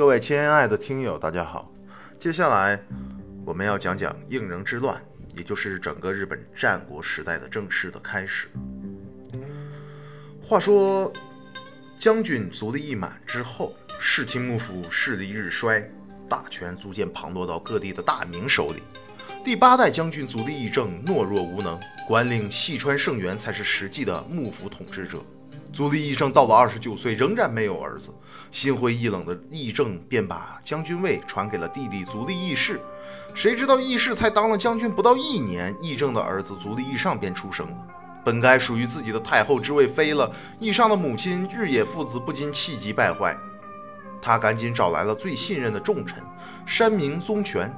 各位亲爱的听友，大家好。接下来我们要讲讲应仁之乱，也就是整个日本战国时代的正式的开始。话说，将军足利义满之后，室町幕府势力日衰，大权逐渐旁落到各地的大名手里。第八代将军足利义政懦弱无能，管领细川胜元才是实际的幕府统治者。足利义政到了二十九岁，仍然没有儿子。心灰意冷的义政便把将军位传给了弟弟足利义士。谁知道义士才当了将军不到一年，义政的儿子足利义尚便出生了。本该属于自己的太后之位飞了，义尚的母亲日野父子不禁气急败坏。他赶紧找来了最信任的重臣山明宗权，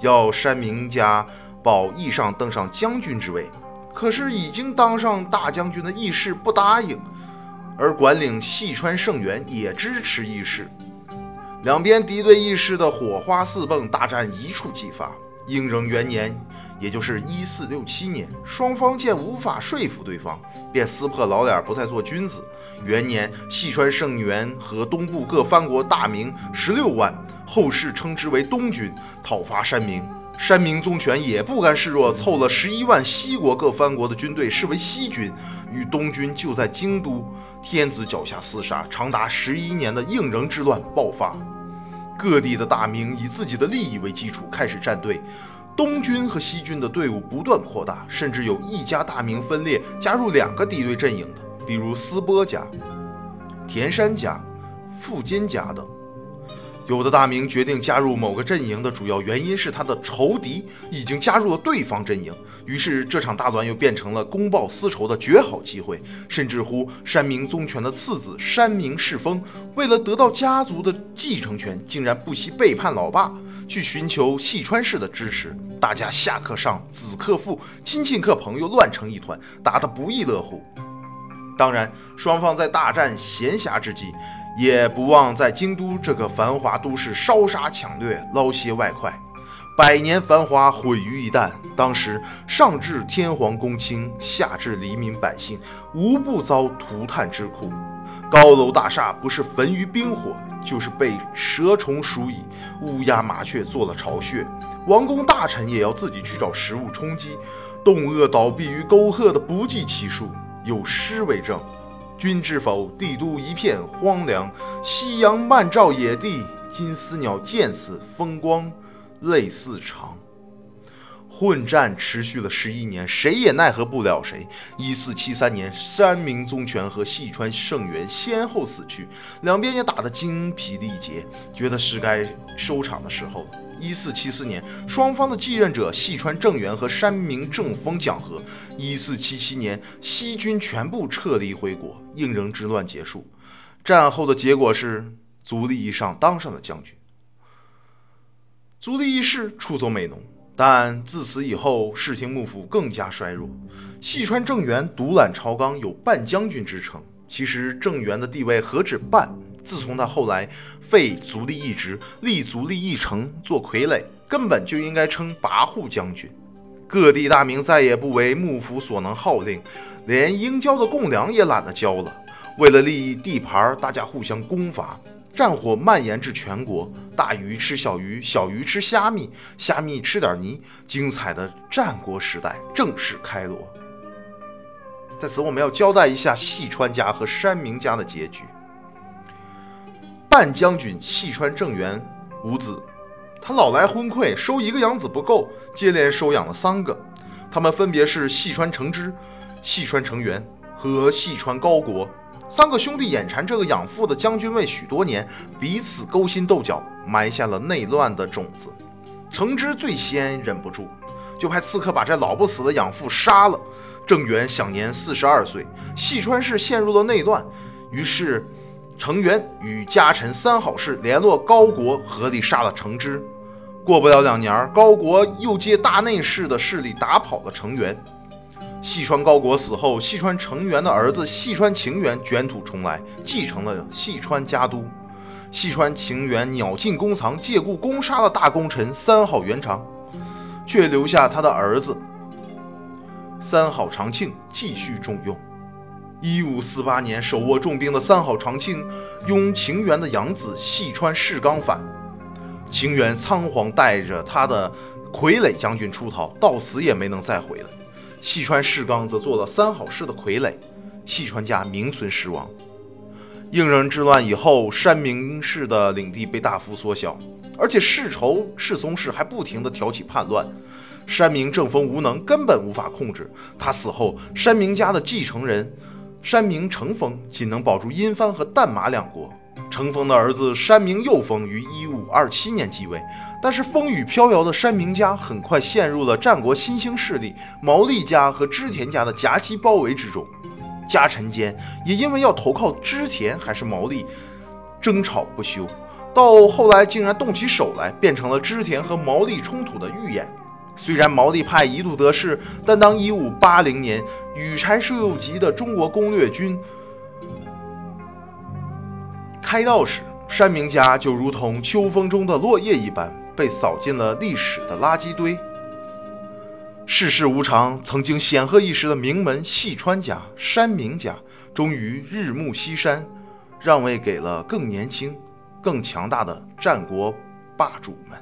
要山明家保义尚登上将军之位。可是已经当上大将军的义士不答应。而管领细川胜元也支持义士，两边敌对义士的火花四迸，大战一触即发。应仁元年，也就是一四六七年，双方见无法说服对方，便撕破老脸，不再做君子。元年，细川胜元和东部各藩国大名十六万，后世称之为东军，讨伐山明。山明宗权也不甘示弱，凑了十一万西国各藩国的军队，视为西军，与东军就在京都。天子脚下厮杀，长达十一年的应仁之乱爆发，各地的大名以自己的利益为基础开始站队，东军和西军的队伍不断扩大，甚至有一家大名分裂，加入两个敌对阵营的，比如斯波家、田山家、富坚家等。有的大名决定加入某个阵营的主要原因是他的仇敌已经加入了对方阵营，于是这场大乱又变成了公报私仇的绝好机会。甚至乎山明宗权的次子山明世丰，为了得到家族的继承权，竟然不惜背叛老爸，去寻求细川氏的支持。大家下克上，子克父，亲戚克朋友，乱成一团，打得不亦乐乎。当然，双方在大战闲暇之际。也不忘在京都这个繁华都市烧杀抢掠，捞些外快，百年繁华毁于一旦。当时上至天皇公卿，下至黎民百姓，无不遭涂炭之苦。高楼大厦不是焚于冰火，就是被蛇虫鼠蚁、乌鸦麻雀做了巢穴。王公大臣也要自己去找食物充饥，冻饿倒闭于沟壑的不计其数。有诗为证。君知否？帝都一片荒凉，夕阳漫照野地。金丝鸟见此风光，泪似长。混战持续了十一年，谁也奈何不了谁。一四七三年，山明宗权和细川胜元先后死去，两边也打得精疲力竭，觉得是该收场的时候了。一四七四年，双方的继任者细川正元和山明正丰讲和。一四七七年，西军全部撤离回国，应仁之乱结束。战后的结果是，足利义尚当上了将军。足利义士出走美浓，但自此以后，室町幕府更加衰弱。细川正元独揽朝纲，有半将军之称。其实正元的地位何止半？自从他后来废足利义职，立足利义成做傀儡，根本就应该称跋扈将军。各地大名再也不为幕府所能号令，连应交的贡粮也懒得交了。为了利益地盘，大家互相攻伐，战火蔓延至全国。大鱼吃小鱼，小鱼吃虾米，虾米吃点泥。精彩的战国时代正式开锣。在此，我们要交代一下细川家和山明家的结局。半将军细川正元无子，他老来昏聩，收一个养子不够，接连收养了三个，他们分别是细川成之、细川成元和细川高国。三个兄弟眼馋这个养父的将军位许多年，彼此勾心斗角，埋下了内乱的种子。成之最先忍不住，就派刺客把这老不死的养父杀了。郑元享年四十二岁，细川氏陷入了内乱，于是。成元与家臣三好氏联络高国，合力杀了成之。过不了两年，高国又借大内氏的势力打跑了成元。细川高国死后，细川成元的儿子细川晴元卷土重来，继承了细川家督。细川晴元鸟尽弓藏，借故攻杀了大功臣三好元长，却留下他的儿子三好长庆继续重用。一五四八年，手握重兵的三好长庆拥晴元的养子细川氏纲反，晴元仓皇带着他的傀儡将军出逃，到死也没能再回来。细川氏纲则做了三好氏的傀儡，细川家名存实亡。应仁之乱以后，山明氏的领地被大幅缩小，而且世仇世宗氏还不停地挑起叛乱。山明政风无能，根本无法控制。他死后，山明家的继承人山明成风仅能保住阴藩和淡马两国。成风的儿子山明右丰于一五二七年继位，但是风雨飘摇的山明家很快陷入了战国新兴势力毛利家和织田家的夹击包围之中。家臣间也因为要投靠织田还是毛利，争吵不休，到后来竟然动起手来，变成了织田和毛利冲突的预演。虽然毛利派一度得势，但当1580年羽柴秀吉的中国攻略军开道时，山明家就如同秋风中的落叶一般，被扫进了历史的垃圾堆。世事无常，曾经显赫一时的名门细川家、山明家，终于日暮西山，让位给了更年轻、更强大的战国霸主们。